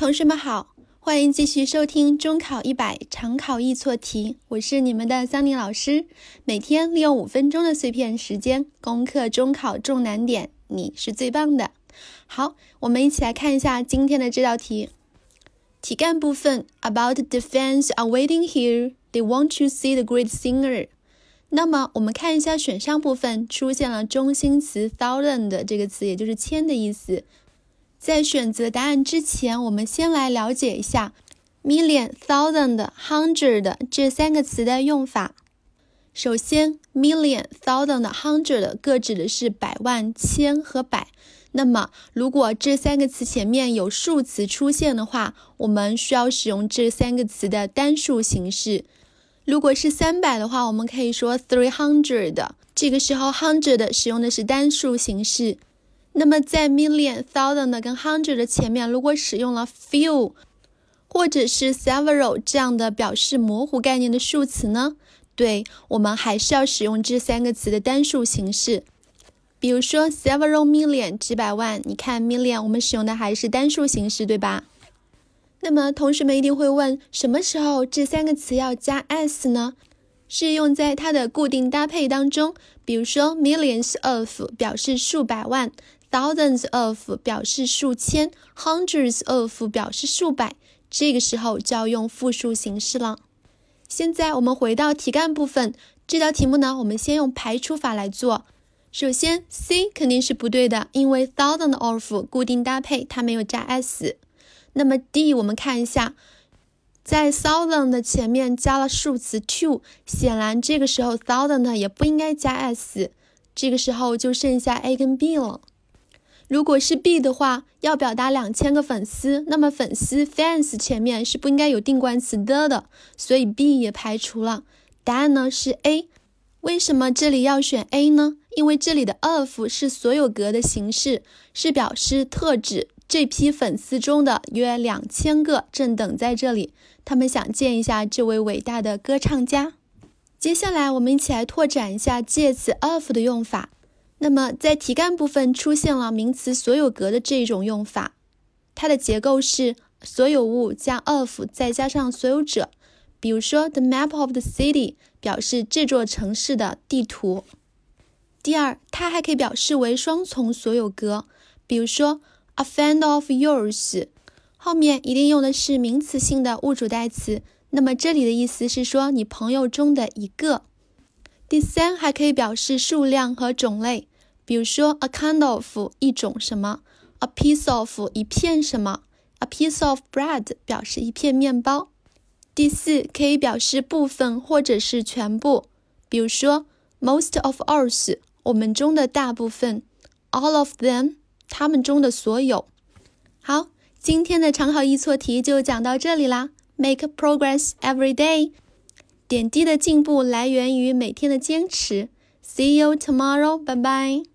同学们好，欢迎继续收听中考一百常考易错题，我是你们的桑尼老师。每天利用五分钟的碎片时间攻克中考重难点，你是最棒的。好，我们一起来看一下今天的这道题。题干部分：About the fans are waiting here, they want to see the great singer。那么我们看一下选项部分，出现了中心词 thousand 这个词，也就是千的意思。在选择答案之前，我们先来了解一下 million、thousand、hundred 这三个词的用法。首先，million、thousand、hundred 各指的是百万、千和百。那么，如果这三个词前面有数词出现的话，我们需要使用这三个词的单数形式。如果是三百的话，我们可以说 three hundred。这个时候，hundred 使用的是单数形式。那么在 million、thousand 跟 hundred 的前面，如果使用了 few 或者是 several 这样的表示模糊概念的数词呢？对，我们还是要使用这三个词的单数形式。比如说 several million 几百万，你看 million 我们使用的还是单数形式，对吧？那么同学们一定会问，什么时候这三个词要加 s 呢？是用在它的固定搭配当中，比如说 millions of 表示数百万。Thousands of 表示数千，hundreds of 表示数百，这个时候就要用复数形式了。现在我们回到题干部分，这道题目呢，我们先用排除法来做。首先，C 肯定是不对的，因为 thousand of 固定搭配，它没有加 s。那么 D，我们看一下，在 thousand 的前面加了数词 two，显然这个时候 thousand 也不应该加 s。这个时候就剩下 A 跟 B 了。如果是 B 的话，要表达两千个粉丝，那么粉丝 fans 前面是不应该有定冠词的的，所以 B 也排除了。答案呢是 A。为什么这里要选 A 呢？因为这里的 of 是所有格的形式，是表示特指这批粉丝中的约两千个正等在这里，他们想见一下这位伟大的歌唱家。接下来我们一起来拓展一下介词 of 的用法。那么，在题干部分出现了名词所有格的这一种用法，它的结构是所有物加 of 再加上所有者。比如说，the map of the city 表示这座城市的地图。第二，它还可以表示为双重所有格。比如说，a friend of yours 后面一定用的是名词性的物主代词，那么这里的意思是说你朋友中的一个。第三，还可以表示数量和种类。比如说，a kind of 一种什么，a piece of 一片什么，a piece of bread 表示一片面包。第四，可以表示部分或者是全部。比如说，most of us 我们中的大部分，all of them 他们中的所有。好，今天的常考易错题就讲到这里啦。Make progress every day，点滴的进步来源于每天的坚持。See you tomorrow，拜拜。